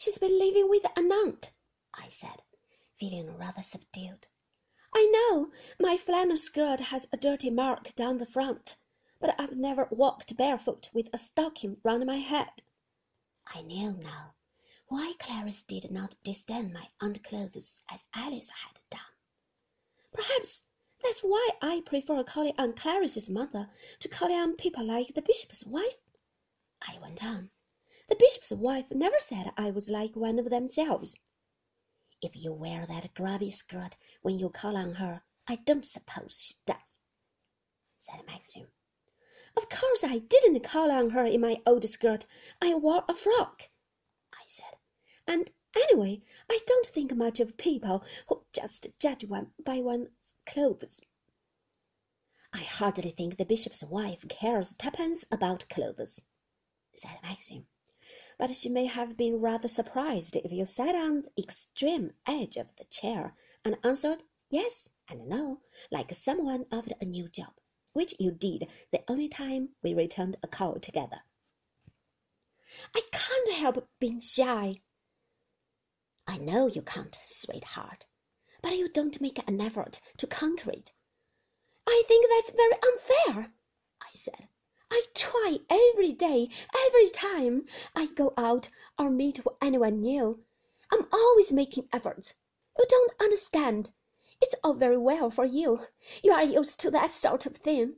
She's been living with an aunt, I said, feeling rather subdued. I know my flannel skirt has a dirty mark down the front, but I've never walked barefoot with a stocking round my head. I knew now why Clarice did not disdain my underclothes as Alice had done. Perhaps that's why I prefer calling on Clarice's mother to calling on people like the bishop's wife. I went on. The bishop's wife never said I was like one of themselves. If you wear that grubby skirt when you call on her, I don't suppose she does, said Maxim. Of course I didn't call on her in my old skirt. I wore a frock, I said. And anyway, I don't think much of people who just judge one by one's clothes. I hardly think the bishop's wife cares twopence about clothes, said Maxim but she may have been rather surprised if you sat on the extreme edge of the chair and answered yes and no, like someone offered a new job, which you did the only time we returned a call together. I can't help being shy. I know you can't, sweetheart, but you don't make an effort to conquer it. I think that's very unfair, I said. I try every day, every time I go out or meet with anyone new. I'm always making efforts. You don't understand. It's all very well for you. You are used to that sort of thing.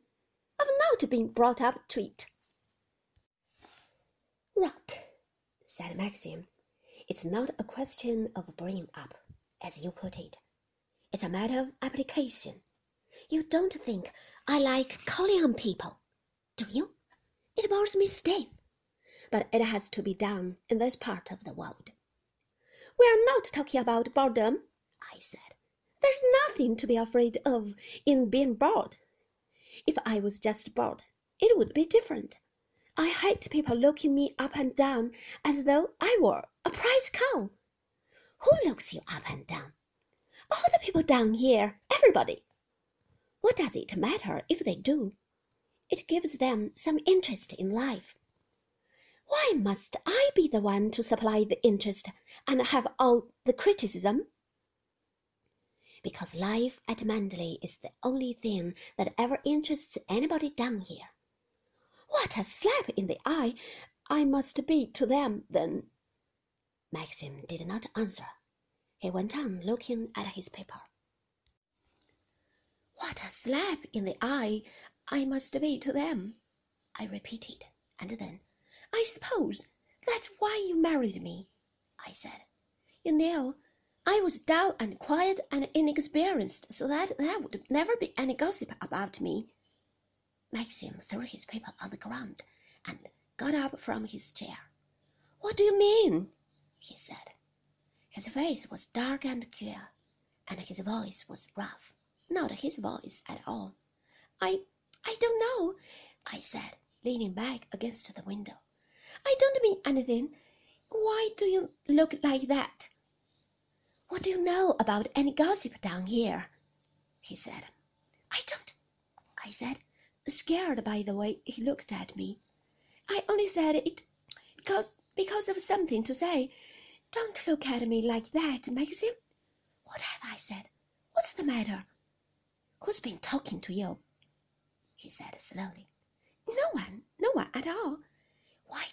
I've not been brought up to it. Rot, said Maxim. It's not a question of bringing up, as you put it. It's a matter of application. You don't think I like calling on people do you? It bores me stiff, but it has to be done in this part of the world. We are not talking about boredom, I said. There's nothing to be afraid of in being bored. If I was just bored, it would be different. I hate people looking me up and down as though I were a prize cow. Who looks you up and down? All the people down here, everybody. What does it matter if they do? It gives them some interest in life. Why must I be the one to supply the interest and have all the criticism? Because life at Manderley is the only thing that ever interests anybody down here. What a slap in the eye I must be to them, then. Maxim did not answer. He went on looking at his paper. What a slap in the eye I must be to them, I repeated, and then, I suppose that's why you married me, I said. You know, I was dull and quiet and inexperienced, so that there would never be any gossip about me. Maxim threw his paper on the ground and got up from his chair. What do you mean? he said. His face was dark and queer, and his voice was rough not his voice at all. I I don't know, I said, leaning back against the window. I don't mean anything. Why do you look like that? What do you know about any gossip down here? he said. I don't, I said, scared by the way he looked at me. I only said it because because of something to say. Don't look at me like that, Maxim. What have I said? What's the matter? Who's been talking to you? He said slowly. No one, no one at all. Why,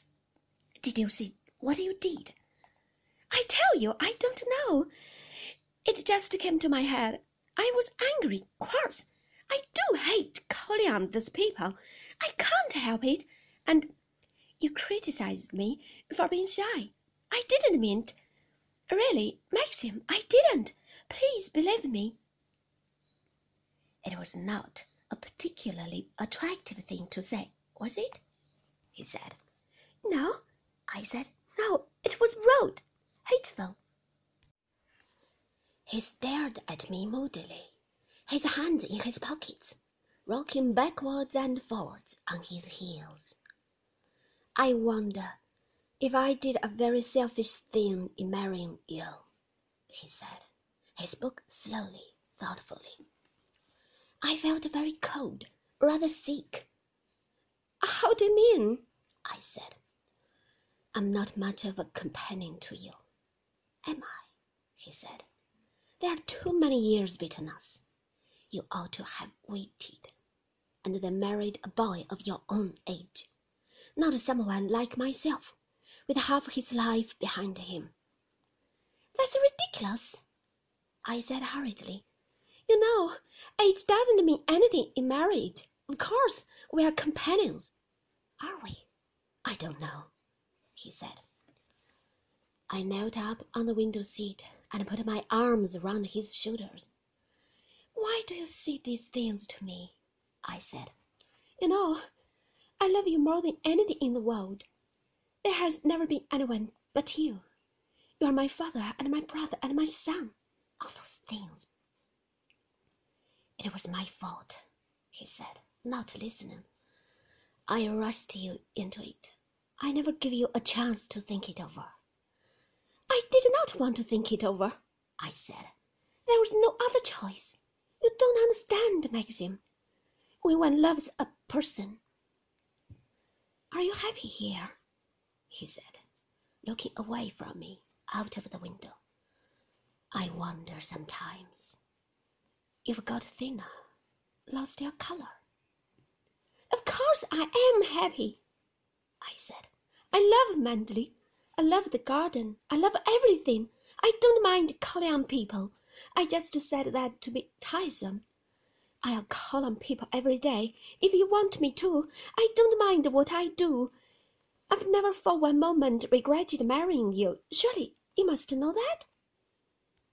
did you see what you did? I tell you, I don't know. It just came to my head. I was angry, cross. I do hate calling on these people. I can't help it. And you criticized me for being shy. I didn't mean it. Really, Maxim, I didn't. Please believe me. It was not a particularly attractive thing to say, was it? he said. No, I said. No, it was rude, hateful. He stared at me moodily, his hands in his pockets, rocking backwards and forwards on his heels. I wonder if I did a very selfish thing in marrying you, he said. He spoke slowly, thoughtfully. I felt very cold, rather sick. How do you mean? I said. I'm not much of a companion to you. Am I? he said. There are too many years between us. You ought to have waited, and then married a boy of your own age, not someone like myself, with half his life behind him. That's ridiculous, I said hurriedly. You know, age doesn't mean anything in marriage. Of course, we are companions. Are we? I don't know, he said. I knelt up on the window seat and put my arms round his shoulders. Why do you say these things to me? I said. You know, I love you more than anything in the world. There has never been anyone but you. You are my father and my brother and my son. All those things. It was my fault, he said, not listening. I rushed you into it. I never gave you a chance to think it over. I did not want to think it over, I said. There was no other choice. You don't understand, Maxim. When one loves a person. Are you happy here? he said, looking away from me out of the window. I wonder sometimes. You've got thinner, lost your color. Of course I am happy, I said. I love Manderley. I love the garden. I love everything. I don't mind calling on people. I just said that to be tiresome. I'll call on people every day if you want me to. I don't mind what I do. I've never for one moment regretted marrying you. Surely you must know that?